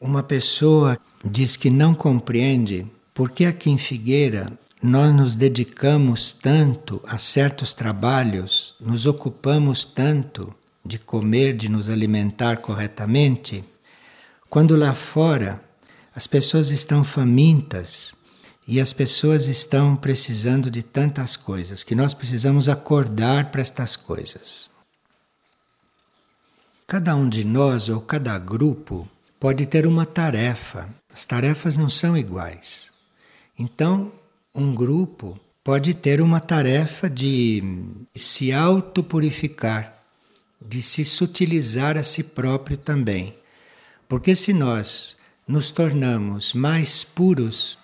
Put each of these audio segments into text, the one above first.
Uma pessoa diz que não compreende por que aqui em Figueira nós nos dedicamos tanto a certos trabalhos, nos ocupamos tanto de comer, de nos alimentar corretamente, quando lá fora as pessoas estão famintas e as pessoas estão precisando de tantas coisas que nós precisamos acordar para estas coisas. Cada um de nós ou cada grupo pode ter uma tarefa. As tarefas não são iguais. Então, um grupo pode ter uma tarefa de se autopurificar, de se sutilizar a si próprio também. Porque se nós nos tornamos mais puros,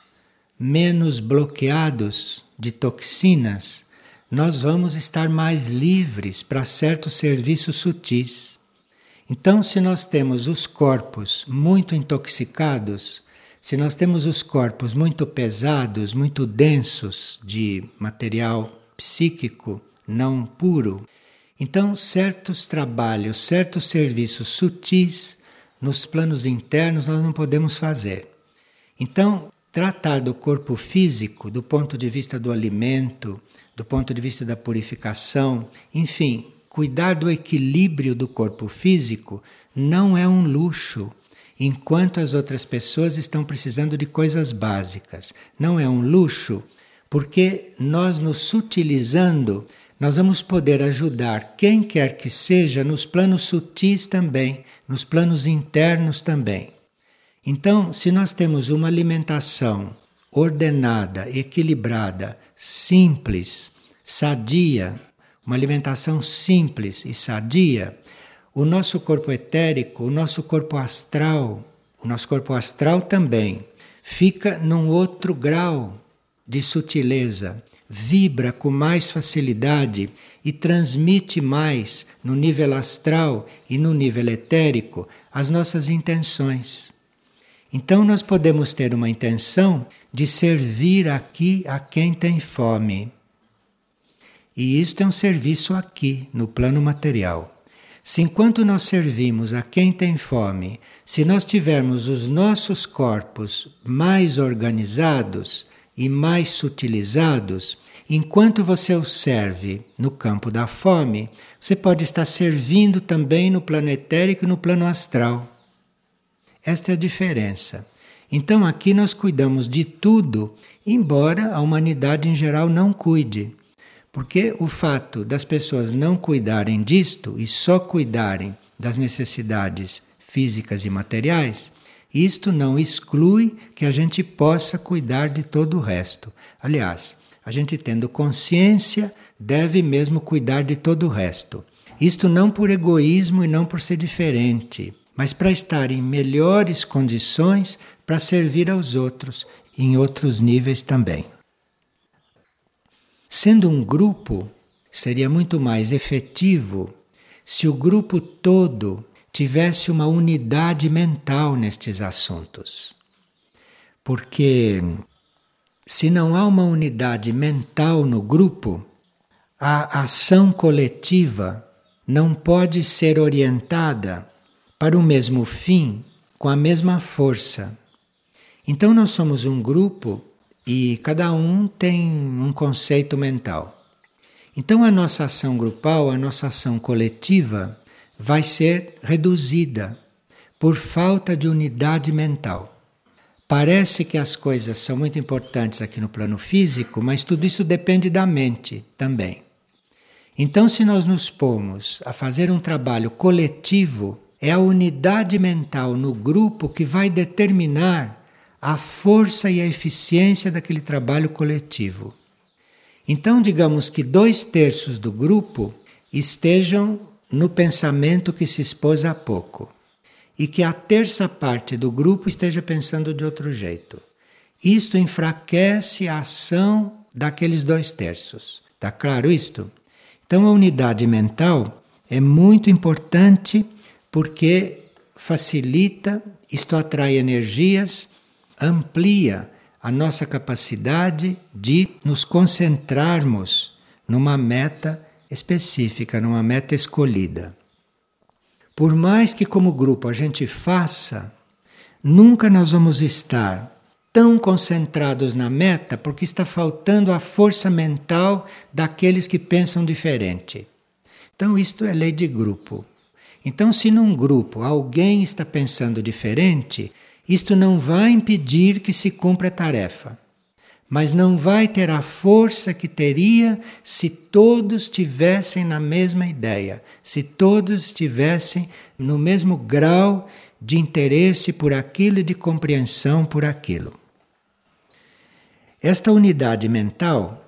menos bloqueados de toxinas, nós vamos estar mais livres para certos serviços sutis. Então, se nós temos os corpos muito intoxicados, se nós temos os corpos muito pesados, muito densos de material psíquico não puro, então certos trabalhos, certos serviços sutis nos planos internos nós não podemos fazer. Então, tratar do corpo físico do ponto de vista do alimento, do ponto de vista da purificação, enfim, cuidar do equilíbrio do corpo físico não é um luxo, enquanto as outras pessoas estão precisando de coisas básicas. Não é um luxo, porque nós nos sutilizando, nós vamos poder ajudar quem quer que seja nos planos sutis também, nos planos internos também. Então, se nós temos uma alimentação ordenada, equilibrada, simples, sadia, uma alimentação simples e sadia, o nosso corpo etérico, o nosso corpo astral, o nosso corpo astral também fica num outro grau de sutileza, vibra com mais facilidade e transmite mais no nível astral e no nível etérico as nossas intenções. Então nós podemos ter uma intenção de servir aqui a quem tem fome. E isto é um serviço aqui, no plano material. Se enquanto nós servimos a quem tem fome, se nós tivermos os nossos corpos mais organizados e mais sutilizados, enquanto você os serve no campo da fome, você pode estar servindo também no plano etérico e no plano astral. Esta é a diferença. Então aqui nós cuidamos de tudo, embora a humanidade em geral não cuide. Porque o fato das pessoas não cuidarem disto e só cuidarem das necessidades físicas e materiais, isto não exclui que a gente possa cuidar de todo o resto. Aliás, a gente tendo consciência deve mesmo cuidar de todo o resto. Isto não por egoísmo e não por ser diferente, mas para estar em melhores condições para servir aos outros em outros níveis também. Sendo um grupo, seria muito mais efetivo se o grupo todo tivesse uma unidade mental nestes assuntos. Porque se não há uma unidade mental no grupo, a ação coletiva não pode ser orientada para o mesmo fim com a mesma força. Então, nós somos um grupo e cada um tem um conceito mental. Então a nossa ação grupal, a nossa ação coletiva vai ser reduzida por falta de unidade mental. Parece que as coisas são muito importantes aqui no plano físico, mas tudo isso depende da mente também. Então, se nós nos pomos a fazer um trabalho coletivo, é a unidade mental no grupo que vai determinar a força e a eficiência daquele trabalho coletivo. Então, digamos que dois terços do grupo estejam no pensamento que se expôs há pouco e que a terça parte do grupo esteja pensando de outro jeito. Isto enfraquece a ação daqueles dois terços. Está claro isto? Então, a unidade mental é muito importante porque facilita, isto atrai energias amplia a nossa capacidade de nos concentrarmos numa meta específica, numa meta escolhida. Por mais que, como grupo, a gente faça, nunca nós vamos estar tão concentrados na meta porque está faltando a força mental daqueles que pensam diferente. Então, isto é lei de grupo. Então, se num grupo alguém está pensando diferente, isto não vai impedir que se cumpra a tarefa, mas não vai ter a força que teria se todos tivessem na mesma ideia, se todos estivessem no mesmo grau de interesse por aquilo e de compreensão por aquilo. Esta unidade mental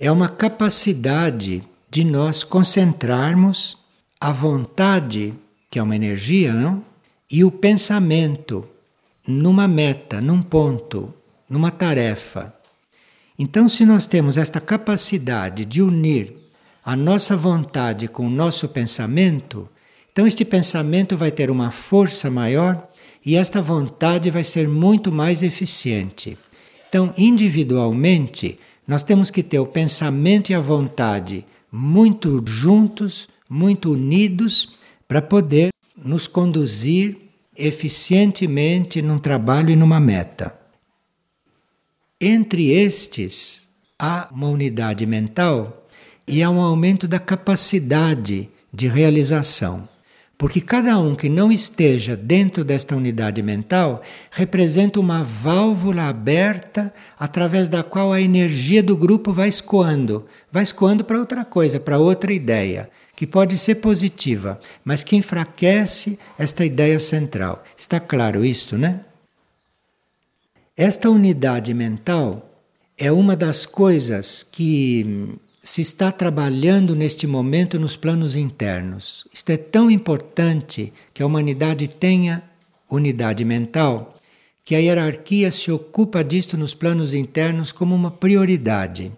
é uma capacidade de nós concentrarmos a vontade, que é uma energia, não? E o pensamento numa meta, num ponto, numa tarefa. Então, se nós temos esta capacidade de unir a nossa vontade com o nosso pensamento, então este pensamento vai ter uma força maior e esta vontade vai ser muito mais eficiente. Então, individualmente, nós temos que ter o pensamento e a vontade muito juntos, muito unidos, para poder nos conduzir eficientemente num trabalho e numa meta. Entre estes, há uma unidade mental e há um aumento da capacidade de realização. Porque cada um que não esteja dentro desta unidade mental representa uma válvula aberta através da qual a energia do grupo vai escoando, vai escoando para outra coisa, para outra ideia, que pode ser positiva, mas que enfraquece esta ideia central. Está claro isto, né? Esta unidade mental é uma das coisas que se está trabalhando neste momento nos planos internos. Isto é tão importante que a humanidade tenha unidade mental, que a hierarquia se ocupa disto nos planos internos como uma prioridade.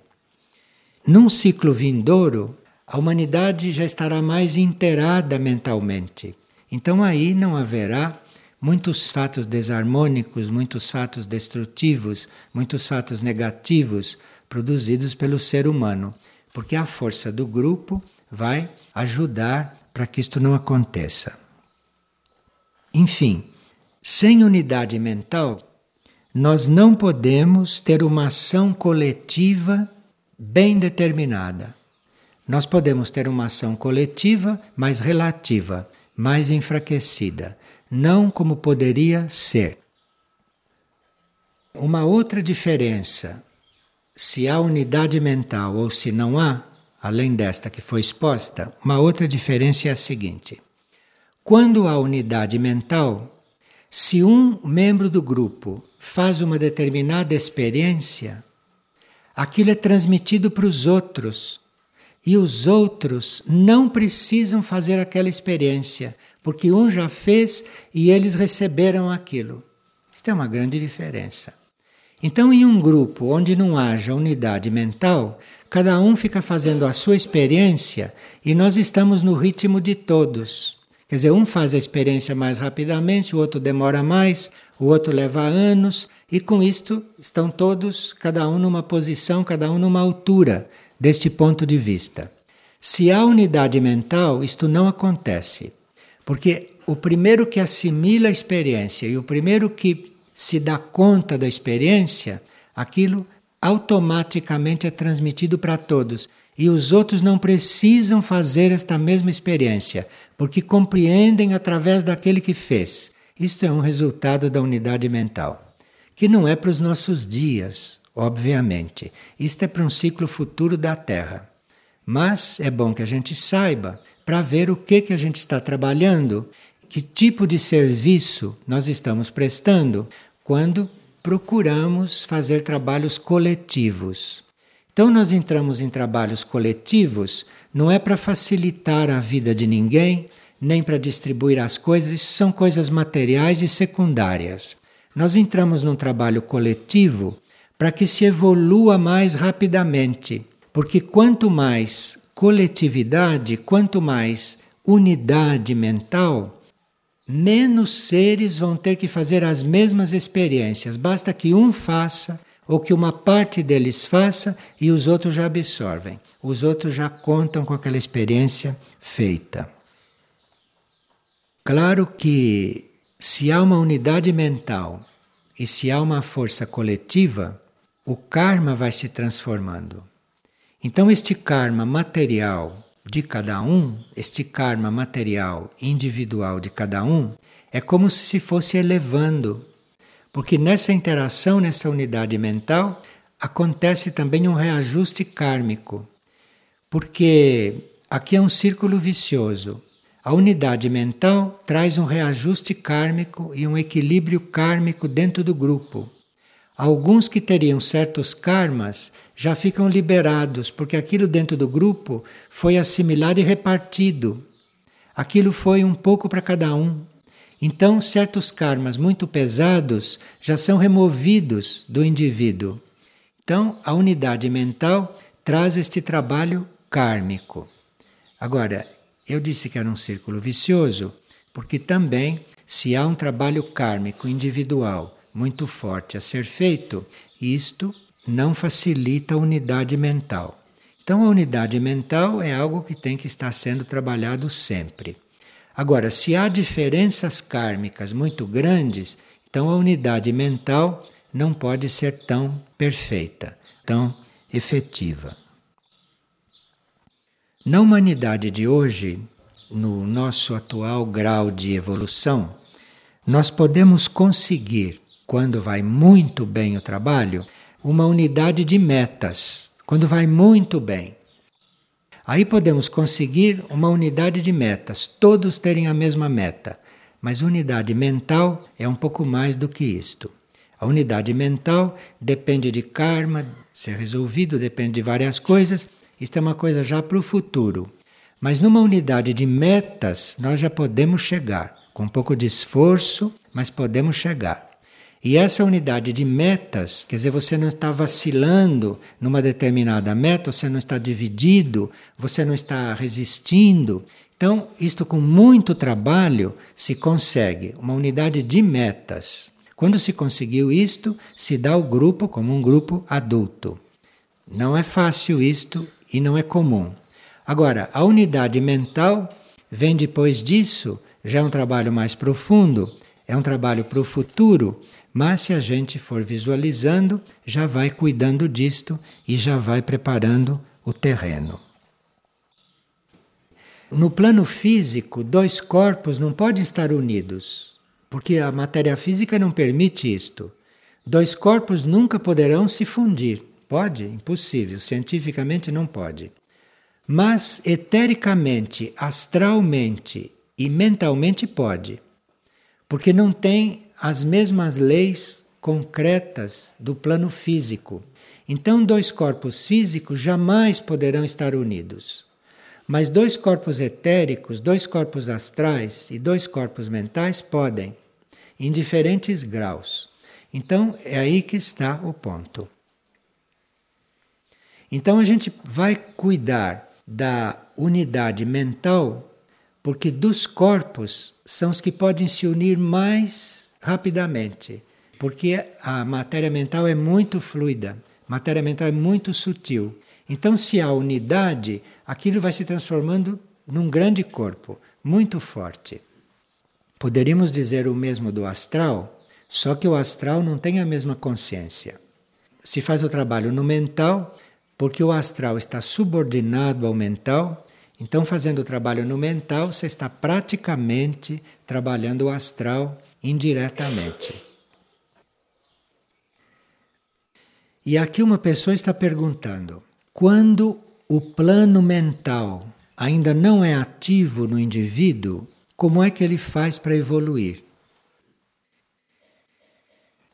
Num ciclo vindouro, a humanidade já estará mais inteirada mentalmente. Então aí não haverá muitos fatos desarmônicos, muitos fatos destrutivos, muitos fatos negativos produzidos pelo ser humano porque a força do grupo vai ajudar para que isto não aconteça. Enfim, sem unidade mental, nós não podemos ter uma ação coletiva bem determinada. Nós podemos ter uma ação coletiva mais relativa, mais enfraquecida, não como poderia ser. Uma outra diferença se há unidade mental ou se não há, além desta que foi exposta, uma outra diferença é a seguinte: quando há unidade mental, se um membro do grupo faz uma determinada experiência, aquilo é transmitido para os outros. E os outros não precisam fazer aquela experiência, porque um já fez e eles receberam aquilo. Isto é uma grande diferença. Então, em um grupo onde não haja unidade mental, cada um fica fazendo a sua experiência e nós estamos no ritmo de todos. Quer dizer, um faz a experiência mais rapidamente, o outro demora mais, o outro leva anos, e com isto estão todos, cada um numa posição, cada um numa altura deste ponto de vista. Se há unidade mental, isto não acontece. Porque o primeiro que assimila a experiência e o primeiro que se dá conta da experiência, aquilo automaticamente é transmitido para todos. E os outros não precisam fazer esta mesma experiência, porque compreendem através daquele que fez. Isto é um resultado da unidade mental, que não é para os nossos dias, obviamente. Isto é para um ciclo futuro da Terra. Mas é bom que a gente saiba para ver o que, que a gente está trabalhando, que tipo de serviço nós estamos prestando quando procuramos fazer trabalhos coletivos. Então, nós entramos em trabalhos coletivos não é para facilitar a vida de ninguém, nem para distribuir as coisas, isso são coisas materiais e secundárias. Nós entramos num trabalho coletivo para que se evolua mais rapidamente, porque quanto mais coletividade, quanto mais unidade mental, menos seres vão ter que fazer as mesmas experiências. Basta que um faça ou que uma parte deles faça e os outros já absorvem. Os outros já contam com aquela experiência feita. Claro que se há uma unidade mental e se há uma força coletiva, o karma vai se transformando. Então, este karma material de cada um, este karma material individual de cada um, é como se fosse elevando. Porque nessa interação, nessa unidade mental, acontece também um reajuste kármico. Porque aqui é um círculo vicioso. A unidade mental traz um reajuste kármico e um equilíbrio kármico dentro do grupo. Alguns que teriam certos karmas já ficam liberados, porque aquilo dentro do grupo foi assimilado e repartido. Aquilo foi um pouco para cada um. Então, certos karmas muito pesados já são removidos do indivíduo. Então, a unidade mental traz este trabalho kármico. Agora, eu disse que era um círculo vicioso, porque também, se há um trabalho kármico individual muito forte a ser feito, isto não facilita a unidade mental. Então, a unidade mental é algo que tem que estar sendo trabalhado sempre. Agora, se há diferenças kármicas muito grandes, então a unidade mental não pode ser tão perfeita, tão efetiva. Na humanidade de hoje, no nosso atual grau de evolução, nós podemos conseguir, quando vai muito bem o trabalho, uma unidade de metas. Quando vai muito bem. Aí podemos conseguir uma unidade de metas, todos terem a mesma meta. Mas unidade mental é um pouco mais do que isto. A unidade mental depende de karma ser resolvido, depende de várias coisas isto é uma coisa já para o futuro. Mas numa unidade de metas, nós já podemos chegar. Com um pouco de esforço, mas podemos chegar. E essa unidade de metas, quer dizer, você não está vacilando numa determinada meta, você não está dividido, você não está resistindo. Então, isto com muito trabalho se consegue, uma unidade de metas. Quando se conseguiu isto, se dá o grupo como um grupo adulto. Não é fácil isto e não é comum. Agora, a unidade mental vem depois disso, já é um trabalho mais profundo, é um trabalho para o futuro, mas se a gente for visualizando, já vai cuidando disto e já vai preparando o terreno. No plano físico, dois corpos não podem estar unidos, porque a matéria física não permite isto. Dois corpos nunca poderão se fundir. Pode? Impossível. Cientificamente não pode. Mas etericamente, astralmente e mentalmente pode. Porque não tem as mesmas leis concretas do plano físico. Então, dois corpos físicos jamais poderão estar unidos. Mas dois corpos etéricos, dois corpos astrais e dois corpos mentais podem, em diferentes graus. Então, é aí que está o ponto. Então a gente vai cuidar da unidade mental, porque dos corpos são os que podem se unir mais rapidamente, porque a matéria mental é muito fluida, a matéria mental é muito sutil. Então, se há unidade, aquilo vai se transformando num grande corpo, muito forte. Poderíamos dizer o mesmo do astral, só que o astral não tem a mesma consciência. Se faz o trabalho no mental, porque o astral está subordinado ao mental. Então, fazendo o trabalho no mental, você está praticamente trabalhando o astral indiretamente. E aqui uma pessoa está perguntando: quando o plano mental ainda não é ativo no indivíduo, como é que ele faz para evoluir?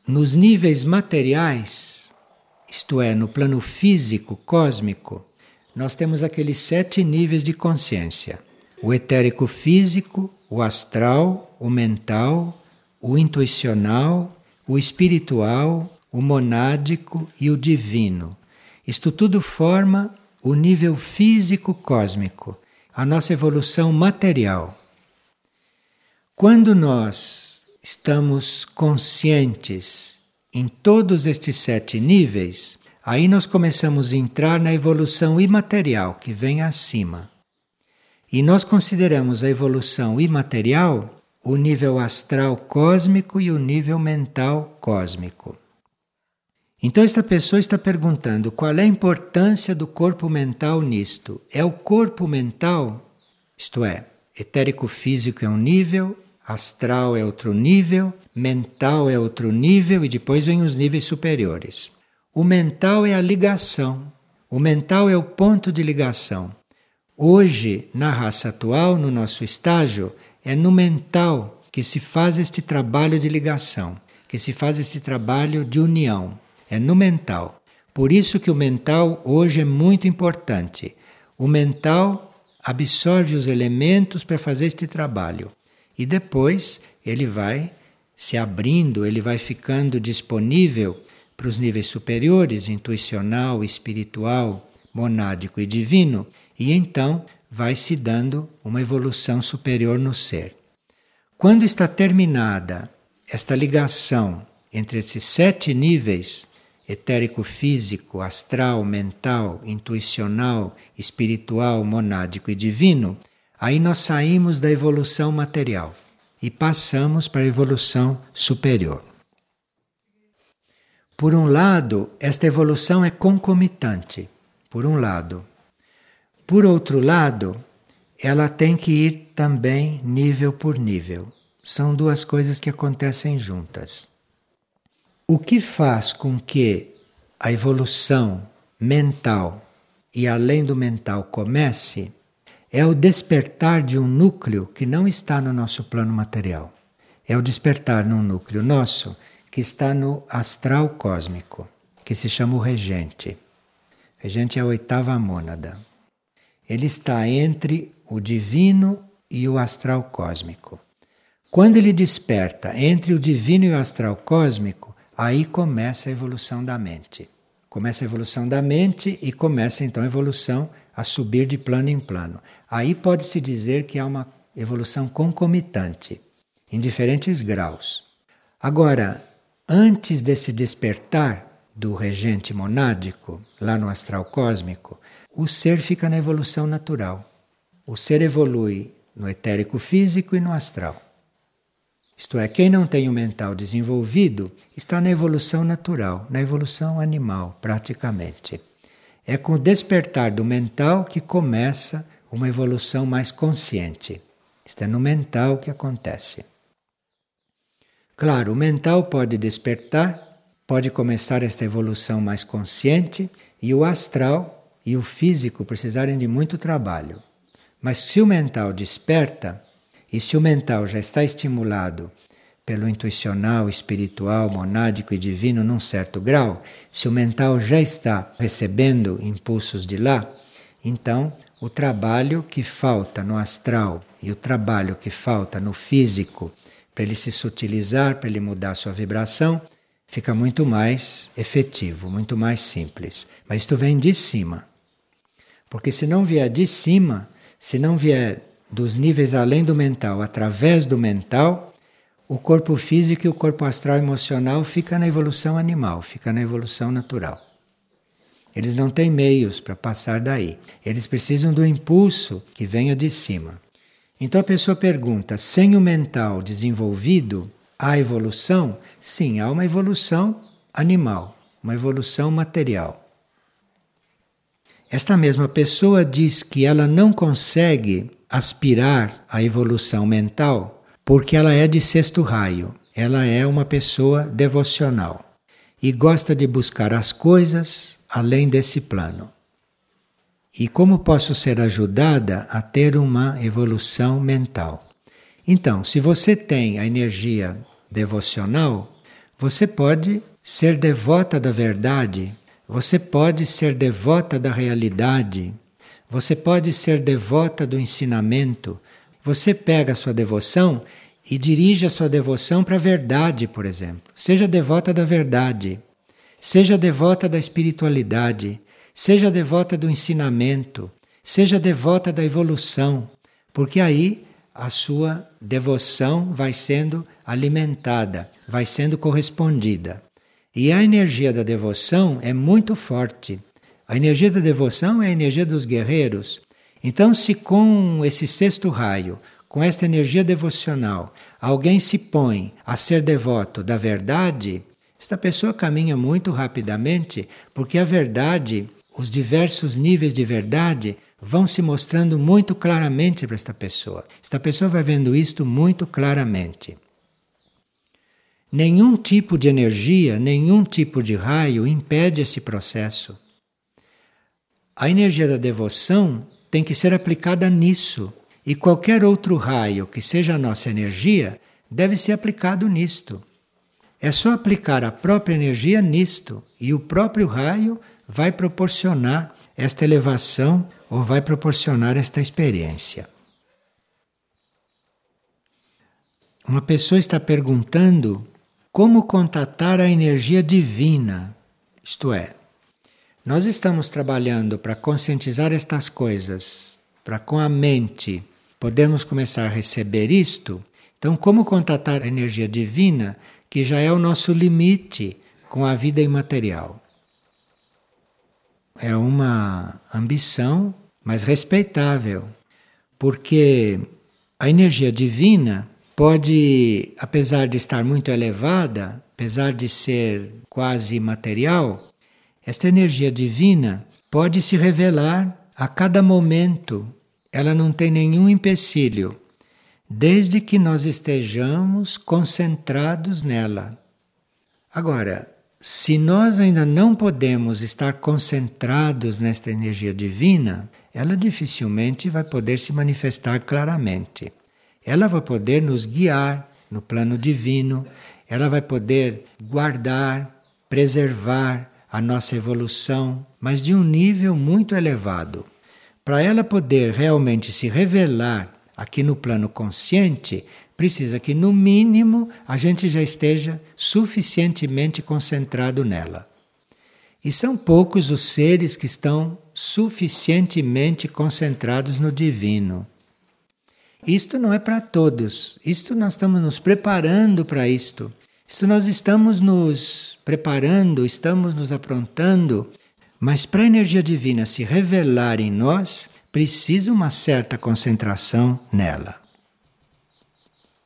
Nos níveis materiais, isto é, no plano físico, cósmico, nós temos aqueles sete níveis de consciência: o etérico físico, o astral, o mental, o intuicional, o espiritual, o monádico e o divino. Isto tudo forma o nível físico cósmico, a nossa evolução material. Quando nós estamos conscientes em todos estes sete níveis, aí nós começamos a entrar na evolução imaterial que vem acima. E nós consideramos a evolução imaterial o nível astral cósmico e o nível mental cósmico. Então, esta pessoa está perguntando qual é a importância do corpo mental nisto. É o corpo mental, isto é, etérico físico é um nível, astral é outro nível, mental é outro nível e depois vem os níveis superiores. O mental é a ligação, o mental é o ponto de ligação. Hoje, na raça atual, no nosso estágio, é no mental que se faz este trabalho de ligação, que se faz este trabalho de união. É no mental. Por isso que o mental hoje é muito importante. O mental absorve os elementos para fazer este trabalho e depois ele vai se abrindo, ele vai ficando disponível para os níveis superiores, intuicional, espiritual, monádico e divino, e então vai se dando uma evolução superior no ser. Quando está terminada esta ligação entre esses sete níveis etérico físico, astral, mental, intuicional, espiritual, monádico e divino, aí nós saímos da evolução material e passamos para a evolução superior. Por um lado, esta evolução é concomitante, por um lado. Por outro lado, ela tem que ir também nível por nível. São duas coisas que acontecem juntas. O que faz com que a evolução mental e além do mental comece é o despertar de um núcleo que não está no nosso plano material. É o despertar num núcleo nosso que está no astral cósmico, que se chama o regente. O regente é a oitava mônada. Ele está entre o divino e o astral cósmico. Quando ele desperta entre o divino e o astral cósmico, aí começa a evolução da mente. Começa a evolução da mente e começa então a evolução a subir de plano em plano. Aí pode-se dizer que há uma evolução concomitante, em diferentes graus. Agora, antes desse despertar do regente monádico, lá no astral cósmico, o ser fica na evolução natural. O ser evolui no etérico físico e no astral. Isto é, quem não tem o mental desenvolvido está na evolução natural, na evolução animal, praticamente. É com o despertar do mental que começa uma evolução mais consciente. Isto é no mental que acontece. Claro, o mental pode despertar, pode começar esta evolução mais consciente, e o astral e o físico precisarem de muito trabalho. Mas se o mental desperta, e se o mental já está estimulado pelo intuicional, espiritual, monádico e divino num certo grau, se o mental já está recebendo impulsos de lá, então o trabalho que falta no astral e o trabalho que falta no físico para ele se sutilizar, para ele mudar sua vibração, fica muito mais efetivo, muito mais simples. Mas isto vem de cima. Porque se não vier de cima, se não vier dos níveis além do mental, através do mental, o corpo físico e o corpo astral emocional fica na evolução animal, fica na evolução natural. Eles não têm meios para passar daí. Eles precisam do impulso que venha de cima. Então a pessoa pergunta: sem o mental desenvolvido, há evolução? Sim, há uma evolução animal, uma evolução material. Esta mesma pessoa diz que ela não consegue aspirar à evolução mental porque ela é de sexto raio, ela é uma pessoa devocional e gosta de buscar as coisas além desse plano. E como posso ser ajudada a ter uma evolução mental? Então, se você tem a energia devocional, você pode ser devota da verdade, você pode ser devota da realidade, você pode ser devota do ensinamento. Você pega a sua devoção e dirige a sua devoção para a verdade, por exemplo. Seja devota da verdade. Seja devota da espiritualidade. Seja devota do ensinamento. Seja devota da evolução. Porque aí a sua devoção vai sendo alimentada, vai sendo correspondida. E a energia da devoção é muito forte. A energia da devoção é a energia dos guerreiros. Então, se com esse sexto raio, com esta energia devocional, alguém se põe a ser devoto da verdade, esta pessoa caminha muito rapidamente, porque a verdade, os diversos níveis de verdade, vão se mostrando muito claramente para esta pessoa. Esta pessoa vai vendo isto muito claramente. Nenhum tipo de energia, nenhum tipo de raio impede esse processo. A energia da devoção tem que ser aplicada nisso. E qualquer outro raio que seja a nossa energia deve ser aplicado nisto. É só aplicar a própria energia nisto e o próprio raio vai proporcionar esta elevação ou vai proporcionar esta experiência. Uma pessoa está perguntando como contatar a energia divina, isto é, nós estamos trabalhando para conscientizar estas coisas, para com a mente podemos começar a receber isto. Então, como contatar a energia divina, que já é o nosso limite com a vida imaterial? É uma ambição, mas respeitável, porque a energia divina pode, apesar de estar muito elevada, apesar de ser quase imaterial, esta energia divina pode se revelar a cada momento, ela não tem nenhum empecilho, desde que nós estejamos concentrados nela. Agora, se nós ainda não podemos estar concentrados nesta energia divina, ela dificilmente vai poder se manifestar claramente. Ela vai poder nos guiar no plano divino, ela vai poder guardar, preservar, a nossa evolução, mas de um nível muito elevado. Para ela poder realmente se revelar aqui no plano consciente, precisa que, no mínimo, a gente já esteja suficientemente concentrado nela. E são poucos os seres que estão suficientemente concentrados no divino. Isto não é para todos, isto nós estamos nos preparando para isto. Isto nós estamos nos preparando, estamos nos aprontando, mas para a energia divina se revelar em nós, precisa uma certa concentração nela.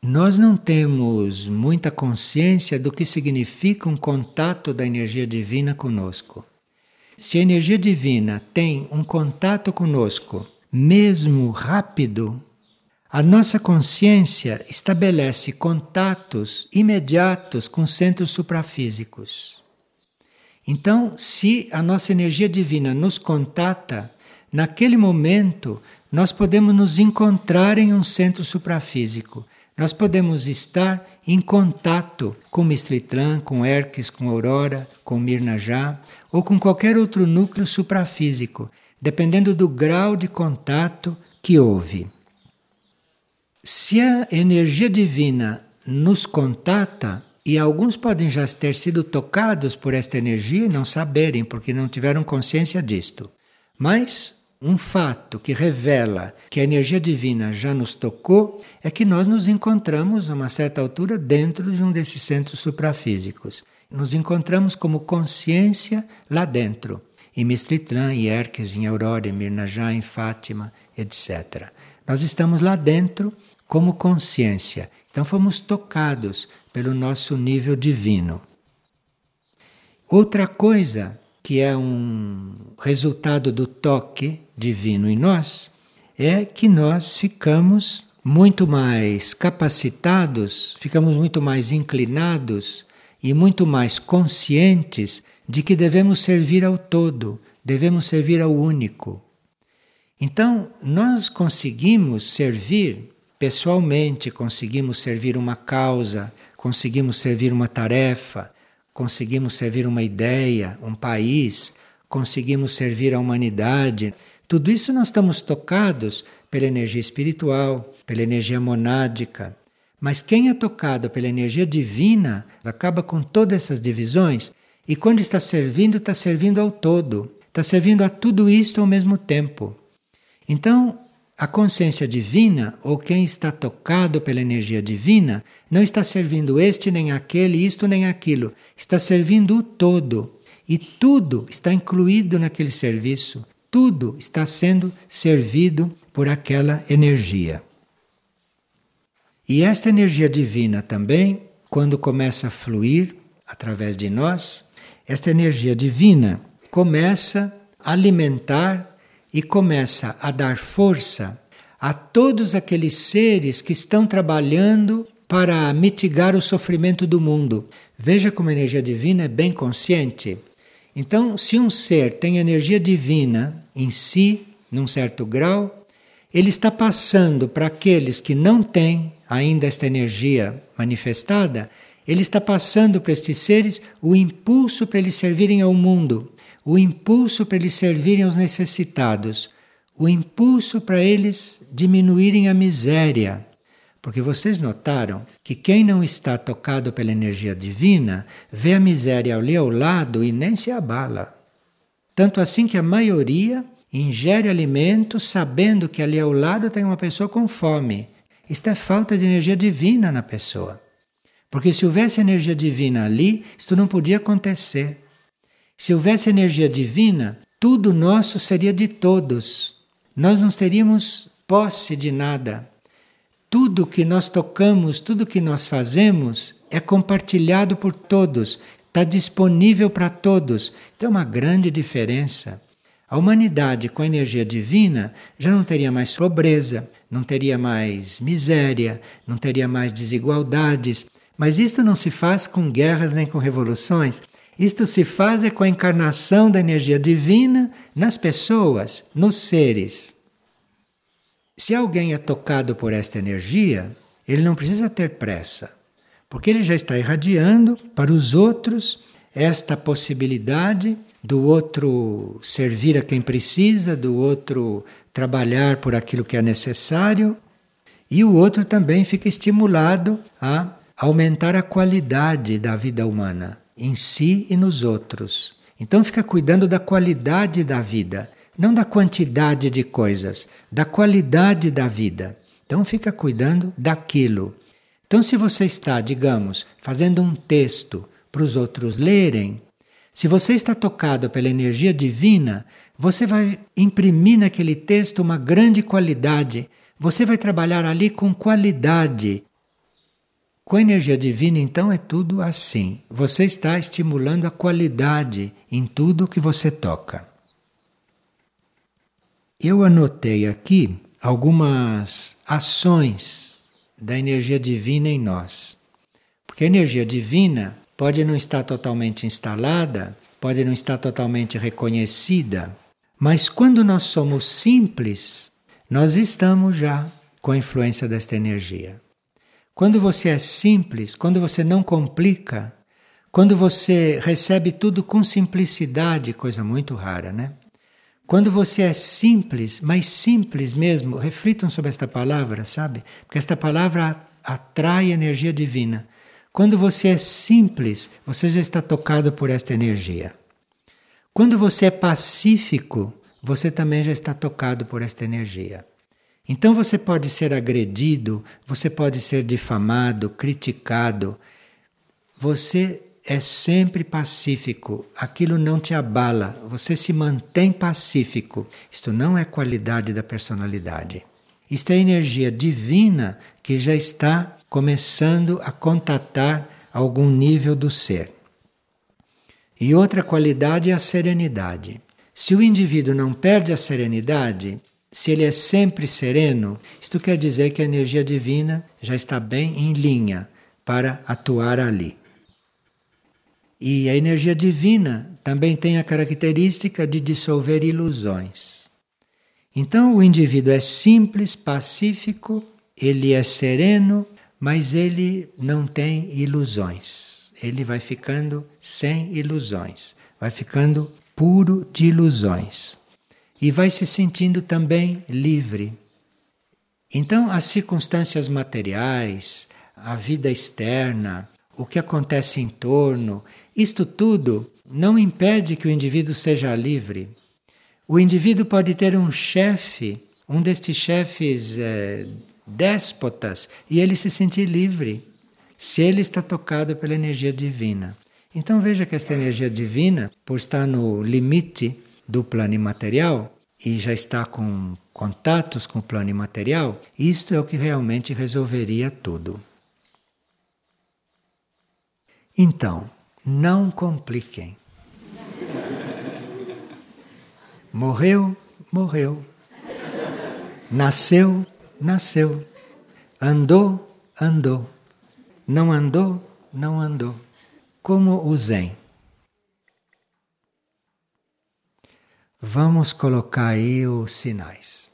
Nós não temos muita consciência do que significa um contato da energia divina conosco. Se a energia divina tem um contato conosco, mesmo rápido, a nossa consciência estabelece contatos imediatos com centros suprafísicos. Então, se a nossa energia divina nos contata, naquele momento nós podemos nos encontrar em um centro suprafísico. Nós podemos estar em contato com Mistritlan, com Erques, com Aurora, com Mirnajá ou com qualquer outro núcleo suprafísico, dependendo do grau de contato que houve. Se a energia divina nos contata, e alguns podem já ter sido tocados por esta energia e não saberem, porque não tiveram consciência disto. Mas um fato que revela que a energia divina já nos tocou é que nós nos encontramos a uma certa altura dentro de um desses centros suprafísicos. Nos encontramos como consciência lá dentro. Em Mistritlan, em Erques, em Aurora, em Mirnajá, em Fátima, etc. Nós estamos lá dentro como consciência. Então fomos tocados pelo nosso nível divino. Outra coisa que é um resultado do toque divino em nós é que nós ficamos muito mais capacitados, ficamos muito mais inclinados e muito mais conscientes de que devemos servir ao todo, devemos servir ao único. Então, nós conseguimos servir pessoalmente, conseguimos servir uma causa, conseguimos servir uma tarefa, conseguimos servir uma ideia, um país, conseguimos servir a humanidade. Tudo isso nós estamos tocados pela energia espiritual, pela energia monádica. Mas quem é tocado pela energia divina acaba com todas essas divisões e quando está servindo, está servindo ao todo, está servindo a tudo isto ao mesmo tempo. Então, a consciência divina, ou quem está tocado pela energia divina, não está servindo este nem aquele, isto nem aquilo. Está servindo o todo. E tudo está incluído naquele serviço. Tudo está sendo servido por aquela energia. E esta energia divina também, quando começa a fluir através de nós, esta energia divina começa a alimentar e começa a dar força a todos aqueles seres que estão trabalhando para mitigar o sofrimento do mundo. Veja como a energia divina é bem consciente. Então, se um ser tem energia divina em si, num certo grau, ele está passando para aqueles que não têm ainda esta energia manifestada, ele está passando para estes seres o impulso para eles servirem ao mundo, o impulso para eles servirem aos necessitados, o impulso para eles diminuírem a miséria. Porque vocês notaram que quem não está tocado pela energia divina vê a miséria ali ao lado e nem se abala. Tanto assim que a maioria ingere alimento sabendo que ali ao lado tem uma pessoa com fome. Isto é falta de energia divina na pessoa. Porque se houvesse energia divina ali, isto não podia acontecer. Se houvesse energia divina, tudo nosso seria de todos. Nós não teríamos posse de nada. Tudo que nós tocamos, tudo que nós fazemos é compartilhado por todos, está disponível para todos. Então é uma grande diferença. A humanidade com a energia divina já não teria mais pobreza, não teria mais miséria, não teria mais desigualdades, mas isto não se faz com guerras nem com revoluções. Isto se faz é com a encarnação da energia divina nas pessoas, nos seres. Se alguém é tocado por esta energia, ele não precisa ter pressa, porque ele já está irradiando para os outros esta possibilidade do outro servir a quem precisa, do outro trabalhar por aquilo que é necessário, e o outro também fica estimulado a aumentar a qualidade da vida humana em si e nos outros. Então fica cuidando da qualidade da vida, não da quantidade de coisas, da qualidade da vida. Então fica cuidando daquilo. Então se você está, digamos, fazendo um texto para os outros lerem, se você está tocado pela energia divina, você vai imprimir naquele texto uma grande qualidade. Você vai trabalhar ali com qualidade, com a energia divina, então, é tudo assim. Você está estimulando a qualidade em tudo que você toca. Eu anotei aqui algumas ações da energia divina em nós. Porque a energia divina pode não estar totalmente instalada, pode não estar totalmente reconhecida, mas quando nós somos simples, nós estamos já com a influência desta energia. Quando você é simples, quando você não complica, quando você recebe tudo com simplicidade, coisa muito rara, né? Quando você é simples, mas simples mesmo, reflitam sobre esta palavra, sabe? Porque esta palavra atrai energia divina. Quando você é simples, você já está tocado por esta energia. Quando você é pacífico, você também já está tocado por esta energia. Então você pode ser agredido, você pode ser difamado, criticado. Você é sempre pacífico, aquilo não te abala, você se mantém pacífico. Isto não é qualidade da personalidade. Isto é energia divina que já está começando a contatar algum nível do ser. E outra qualidade é a serenidade. Se o indivíduo não perde a serenidade, se ele é sempre sereno, isto quer dizer que a energia divina já está bem em linha para atuar ali. E a energia divina também tem a característica de dissolver ilusões. Então o indivíduo é simples, pacífico, ele é sereno, mas ele não tem ilusões. Ele vai ficando sem ilusões, vai ficando puro de ilusões e vai se sentindo também livre. Então, as circunstâncias materiais, a vida externa, o que acontece em torno, isto tudo não impede que o indivíduo seja livre. O indivíduo pode ter um chefe, um destes chefes é, déspotas, e ele se sentir livre, se ele está tocado pela energia divina. Então veja que esta energia divina, por estar no limite do plano imaterial, e já está com contatos com o plano imaterial, isto é o que realmente resolveria tudo. Então, não compliquem. Morreu, morreu. Nasceu, nasceu. Andou, andou. Não andou, não andou. Como o Zen. Vamos colocar aí os sinais.